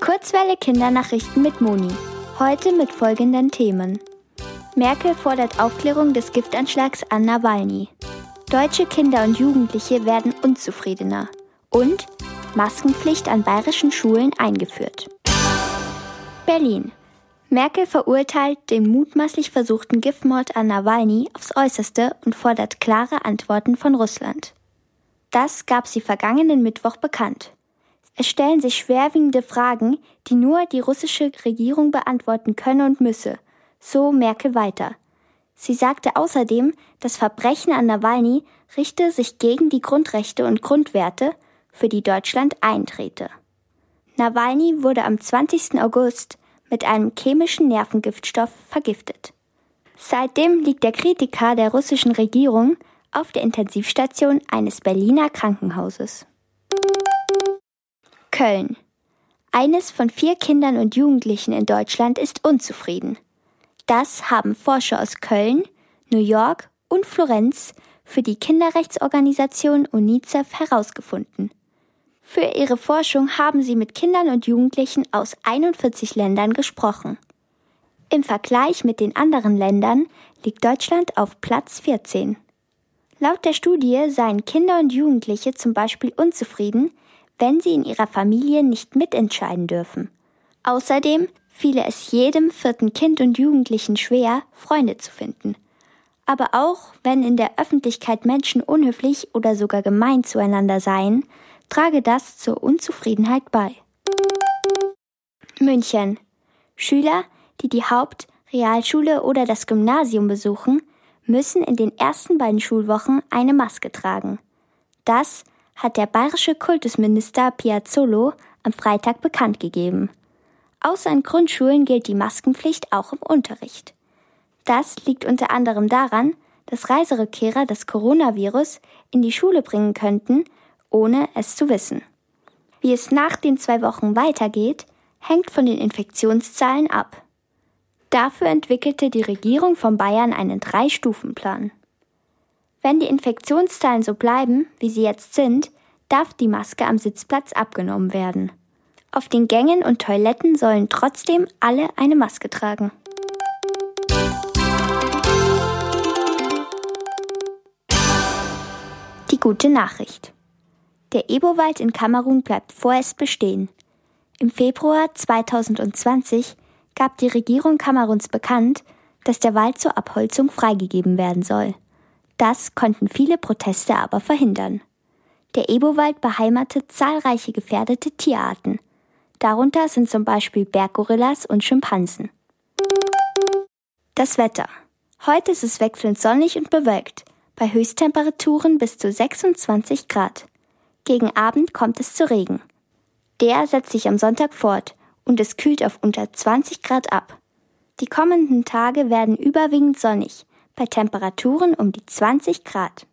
Kurzwelle Kindernachrichten mit Moni. Heute mit folgenden Themen. Merkel fordert Aufklärung des Giftanschlags an Nawalny. Deutsche Kinder und Jugendliche werden unzufriedener. Und Maskenpflicht an bayerischen Schulen eingeführt. Berlin. Merkel verurteilt den mutmaßlich versuchten Giftmord an Nawalny aufs äußerste und fordert klare Antworten von Russland. Das gab sie vergangenen Mittwoch bekannt. Es stellen sich schwerwiegende Fragen, die nur die russische Regierung beantworten könne und müsse, so Merkel weiter. Sie sagte außerdem, das Verbrechen an Nawalny richte sich gegen die Grundrechte und Grundwerte, für die Deutschland eintrete. Nawalny wurde am 20. August mit einem chemischen Nervengiftstoff vergiftet. Seitdem liegt der Kritiker der russischen Regierung auf der Intensivstation eines Berliner Krankenhauses. Köln. Eines von vier Kindern und Jugendlichen in Deutschland ist unzufrieden. Das haben Forscher aus Köln, New York und Florenz für die Kinderrechtsorganisation UNICEF herausgefunden. Für ihre Forschung haben sie mit Kindern und Jugendlichen aus 41 Ländern gesprochen. Im Vergleich mit den anderen Ländern liegt Deutschland auf Platz 14. Laut der Studie seien Kinder und Jugendliche zum Beispiel unzufrieden, wenn sie in ihrer Familie nicht mitentscheiden dürfen. Außerdem fiele es jedem vierten Kind und Jugendlichen schwer, Freunde zu finden. Aber auch wenn in der Öffentlichkeit Menschen unhöflich oder sogar gemein zueinander seien, trage das zur Unzufriedenheit bei. München. Schüler, die die Haupt-, Realschule oder das Gymnasium besuchen, müssen in den ersten beiden Schulwochen eine Maske tragen. Das hat der bayerische Kultusminister Piazzolo am Freitag bekannt gegeben. Außer in Grundschulen gilt die Maskenpflicht auch im Unterricht. Das liegt unter anderem daran, dass Reiserückkehrer das Coronavirus in die Schule bringen könnten, ohne es zu wissen. Wie es nach den zwei Wochen weitergeht, hängt von den Infektionszahlen ab. Dafür entwickelte die Regierung von Bayern einen Drei-Stufen-Plan. Wenn die Infektionszahlen so bleiben, wie sie jetzt sind, darf die Maske am Sitzplatz abgenommen werden. Auf den Gängen und Toiletten sollen trotzdem alle eine Maske tragen. Die gute Nachricht. Der Ebowald in Kamerun bleibt vorerst bestehen. Im Februar 2020 gab die Regierung Kameruns bekannt, dass der Wald zur Abholzung freigegeben werden soll. Das konnten viele Proteste aber verhindern. Der Ebowald beheimatet zahlreiche gefährdete Tierarten. Darunter sind zum Beispiel Berggorillas und Schimpansen. Das Wetter. Heute ist es wechselnd sonnig und bewölkt, bei Höchsttemperaturen bis zu 26 Grad. Gegen Abend kommt es zu Regen. Der setzt sich am Sonntag fort und es kühlt auf unter 20 Grad ab. Die kommenden Tage werden überwiegend sonnig, bei Temperaturen um die 20 Grad.